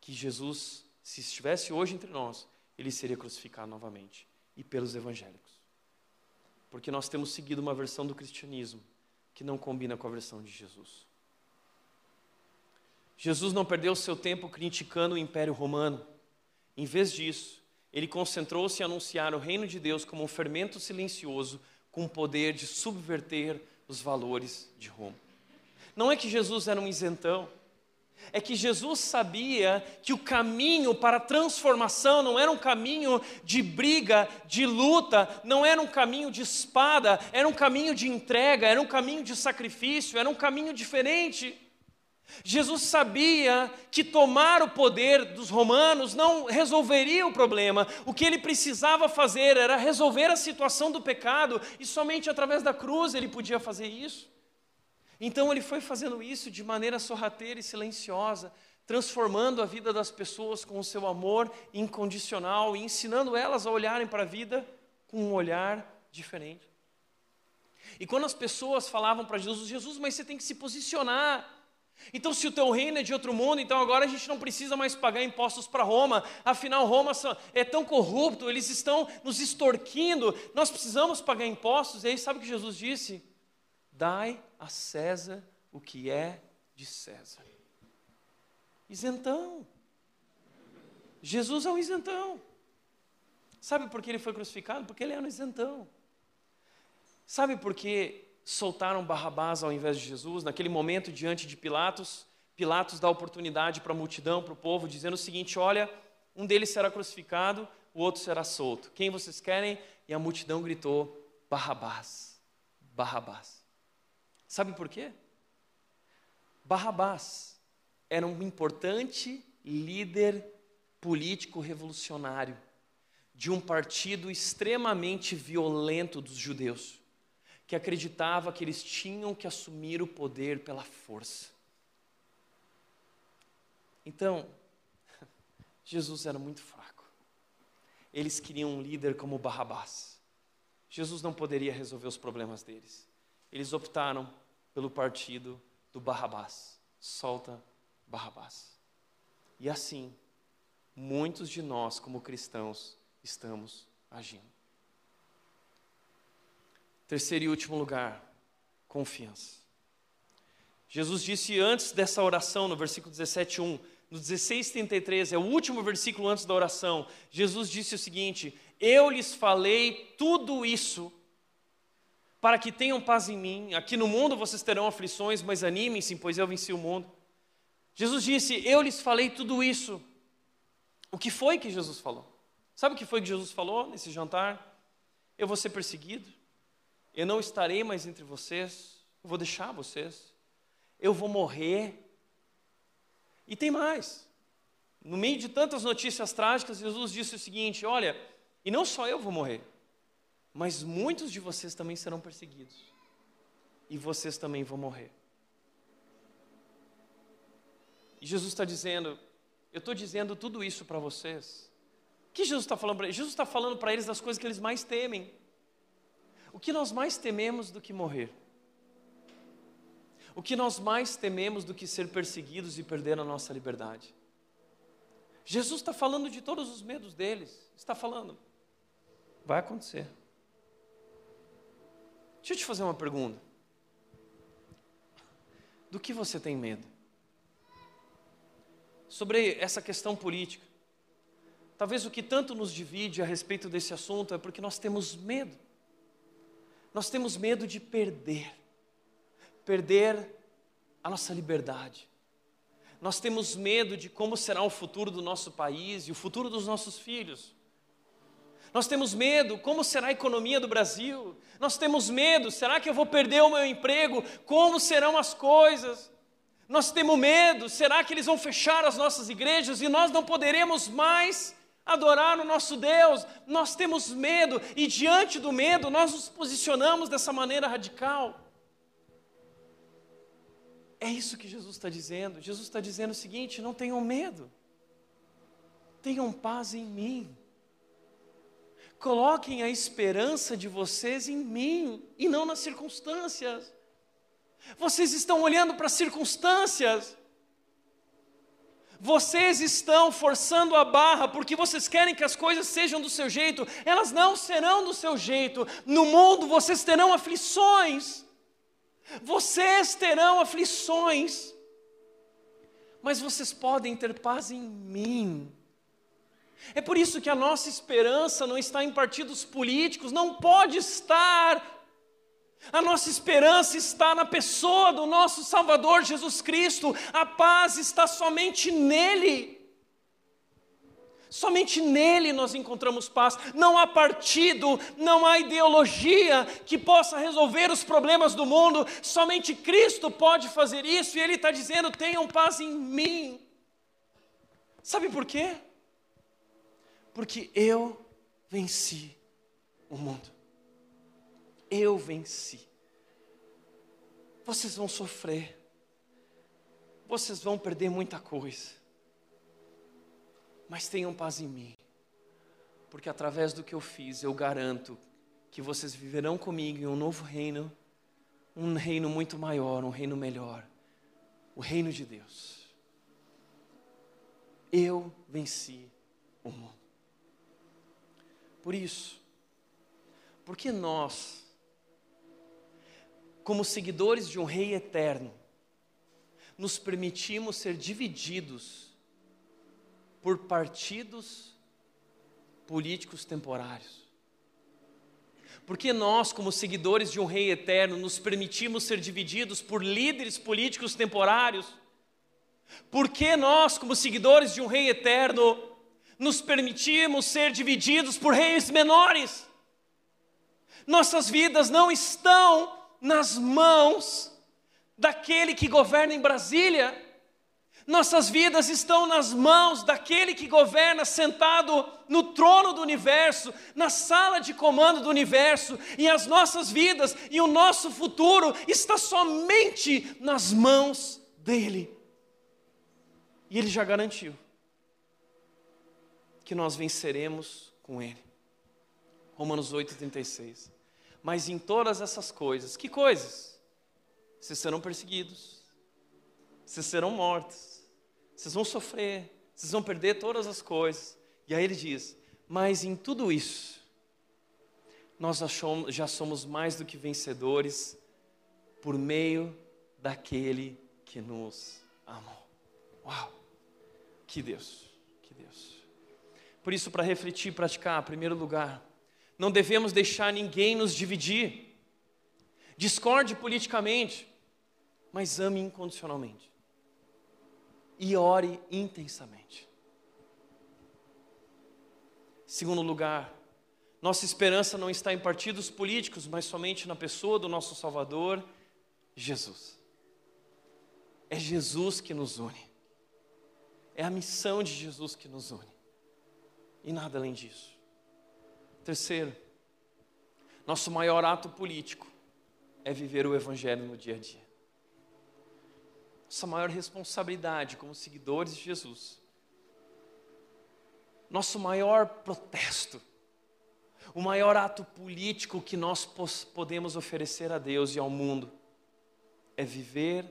que Jesus se estivesse hoje entre nós, ele seria crucificado novamente e pelos evangélicos. Porque nós temos seguido uma versão do cristianismo que não combina com a versão de Jesus. Jesus não perdeu seu tempo criticando o Império Romano. Em vez disso, ele concentrou-se em anunciar o reino de Deus como um fermento silencioso com o poder de subverter os valores de Roma. Não é que Jesus era um isentão, é que Jesus sabia que o caminho para a transformação não era um caminho de briga, de luta, não era um caminho de espada, era um caminho de entrega, era um caminho de sacrifício, era um caminho diferente. Jesus sabia que tomar o poder dos romanos não resolveria o problema, o que ele precisava fazer era resolver a situação do pecado, e somente através da cruz ele podia fazer isso. Então ele foi fazendo isso de maneira sorrateira e silenciosa, transformando a vida das pessoas com o seu amor incondicional e ensinando elas a olharem para a vida com um olhar diferente. E quando as pessoas falavam para Jesus, Jesus, mas você tem que se posicionar. Então, se o teu reino é de outro mundo, então agora a gente não precisa mais pagar impostos para Roma, afinal, Roma é tão corrupto, eles estão nos extorquindo, nós precisamos pagar impostos. E aí, sabe o que Jesus disse? Dai a César o que é de César. Isentão. Jesus é um isentão. Sabe por que ele foi crucificado? Porque ele era um isentão. Sabe por que soltaram Barrabás ao invés de Jesus? Naquele momento, diante de Pilatos, Pilatos dá oportunidade para a multidão, para o povo, dizendo o seguinte: olha, um deles será crucificado, o outro será solto. Quem vocês querem? E a multidão gritou: Barrabás. Barrabás. Sabe por quê? Barrabás era um importante líder político revolucionário de um partido extremamente violento dos judeus, que acreditava que eles tinham que assumir o poder pela força. Então, Jesus era muito fraco. Eles queriam um líder como Barrabás. Jesus não poderia resolver os problemas deles. Eles optaram pelo partido do Barrabás. Solta Barrabás. E assim, muitos de nós, como cristãos, estamos agindo. Terceiro e último lugar, confiança. Jesus disse antes dessa oração, no versículo 17:1, no 16:33, é o último versículo antes da oração. Jesus disse o seguinte: Eu lhes falei tudo isso para que tenham paz em mim. Aqui no mundo vocês terão aflições, mas animem-se, pois eu venci o mundo. Jesus disse: Eu lhes falei tudo isso. O que foi que Jesus falou? Sabe o que foi que Jesus falou nesse jantar? Eu vou ser perseguido, eu não estarei mais entre vocês, eu vou deixar vocês, eu vou morrer. E tem mais. No meio de tantas notícias trágicas, Jesus disse o seguinte: Olha, e não só eu vou morrer, mas muitos de vocês também serão perseguidos, e vocês também vão morrer. E Jesus está dizendo: Eu estou dizendo tudo isso para vocês. O que Jesus está falando para eles? Jesus está falando para eles das coisas que eles mais temem. O que nós mais tememos do que morrer? O que nós mais tememos do que ser perseguidos e perder a nossa liberdade? Jesus está falando de todos os medos deles. Está falando. Vai acontecer. Deixa eu te fazer uma pergunta. Do que você tem medo? Sobre essa questão política. Talvez o que tanto nos divide a respeito desse assunto é porque nós temos medo. Nós temos medo de perder. Perder a nossa liberdade. Nós temos medo de como será o futuro do nosso país e o futuro dos nossos filhos. Nós temos medo, como será a economia do Brasil? Nós temos medo, será que eu vou perder o meu emprego? Como serão as coisas? Nós temos medo, será que eles vão fechar as nossas igrejas e nós não poderemos mais adorar o nosso Deus? Nós temos medo e diante do medo nós nos posicionamos dessa maneira radical. É isso que Jesus está dizendo. Jesus está dizendo o seguinte: não tenham medo, tenham paz em mim. Coloquem a esperança de vocês em mim e não nas circunstâncias. Vocês estão olhando para as circunstâncias. Vocês estão forçando a barra porque vocês querem que as coisas sejam do seu jeito, elas não serão do seu jeito. No mundo vocês terão aflições. Vocês terão aflições. Mas vocês podem ter paz em mim. É por isso que a nossa esperança não está em partidos políticos, não pode estar. A nossa esperança está na pessoa do nosso Salvador Jesus Cristo, a paz está somente nele. Somente nele nós encontramos paz. Não há partido, não há ideologia que possa resolver os problemas do mundo. Somente Cristo pode fazer isso e Ele está dizendo: tenham paz em mim. Sabe por quê? Porque eu venci o mundo. Eu venci. Vocês vão sofrer. Vocês vão perder muita coisa. Mas tenham paz em mim. Porque através do que eu fiz, eu garanto que vocês viverão comigo em um novo reino, um reino muito maior, um reino melhor o reino de Deus. Eu venci o mundo. Por isso, porque nós, como seguidores de um Rei eterno, nos permitimos ser divididos por partidos políticos temporários. Porque nós, como seguidores de um Rei eterno, nos permitimos ser divididos por líderes políticos temporários. Porque nós, como seguidores de um Rei eterno, nos permitimos ser divididos por reis menores. Nossas vidas não estão nas mãos daquele que governa em Brasília. Nossas vidas estão nas mãos daquele que governa sentado no trono do universo, na sala de comando do universo, e as nossas vidas e o nosso futuro está somente nas mãos dele. E ele já garantiu que nós venceremos com ele. Romanos 8:36. Mas em todas essas coisas, que coisas? Vocês serão perseguidos. Vocês serão mortos vocês vão sofrer, vocês vão perder todas as coisas. E aí ele diz: Mas em tudo isso, nós já somos mais do que vencedores por meio daquele que nos amou. Uau! Que Deus, que Deus. Por isso, para refletir e praticar, em primeiro lugar, não devemos deixar ninguém nos dividir. Discorde politicamente, mas ame incondicionalmente e ore intensamente. Segundo lugar, nossa esperança não está em partidos políticos, mas somente na pessoa do nosso Salvador, Jesus. É Jesus que nos une. É a missão de Jesus que nos une. E nada além disso. Terceiro, nosso maior ato político é viver o Evangelho no dia a dia nossa maior responsabilidade como seguidores de Jesus, nosso maior protesto, o maior ato político que nós podemos oferecer a Deus e ao mundo é viver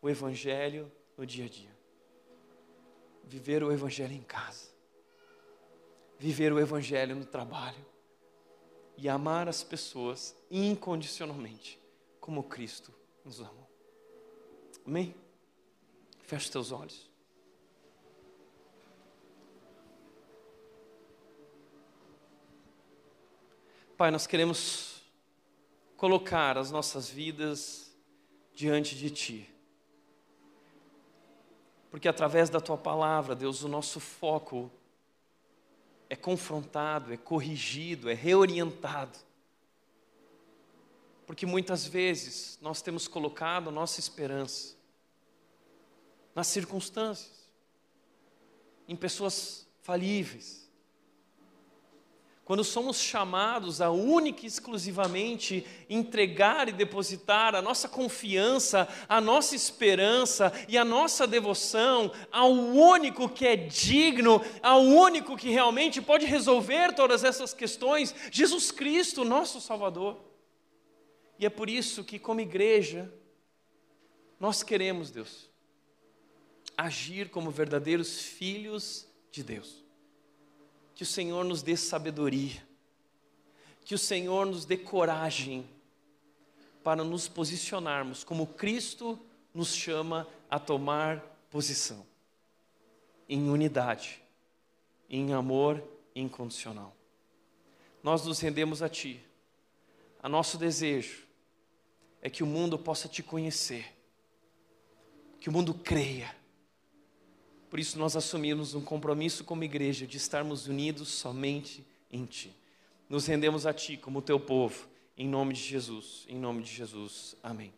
o Evangelho no dia a dia. Viver o Evangelho em casa. Viver o Evangelho no trabalho. E amar as pessoas incondicionalmente, como Cristo nos amou. Amém? Feche os teus olhos. Pai, nós queremos colocar as nossas vidas diante de Ti. Porque através da Tua palavra, Deus, o nosso foco é confrontado, é corrigido, é reorientado. Porque muitas vezes nós temos colocado nossa esperança nas circunstâncias, em pessoas falíveis. Quando somos chamados a única e exclusivamente entregar e depositar a nossa confiança, a nossa esperança e a nossa devoção ao único que é digno, ao único que realmente pode resolver todas essas questões, Jesus Cristo, nosso Salvador. E é por isso que, como igreja, nós queremos, Deus, agir como verdadeiros filhos de Deus. Que o Senhor nos dê sabedoria, que o Senhor nos dê coragem para nos posicionarmos como Cristo nos chama a tomar posição, em unidade, em amor incondicional. Nós nos rendemos a Ti. A nosso desejo é que o mundo possa te conhecer, que o mundo creia por isso nós assumimos um compromisso como igreja de estarmos unidos somente em Ti. Nos rendemos a Ti como Teu povo, em nome de Jesus, em nome de Jesus. Amém.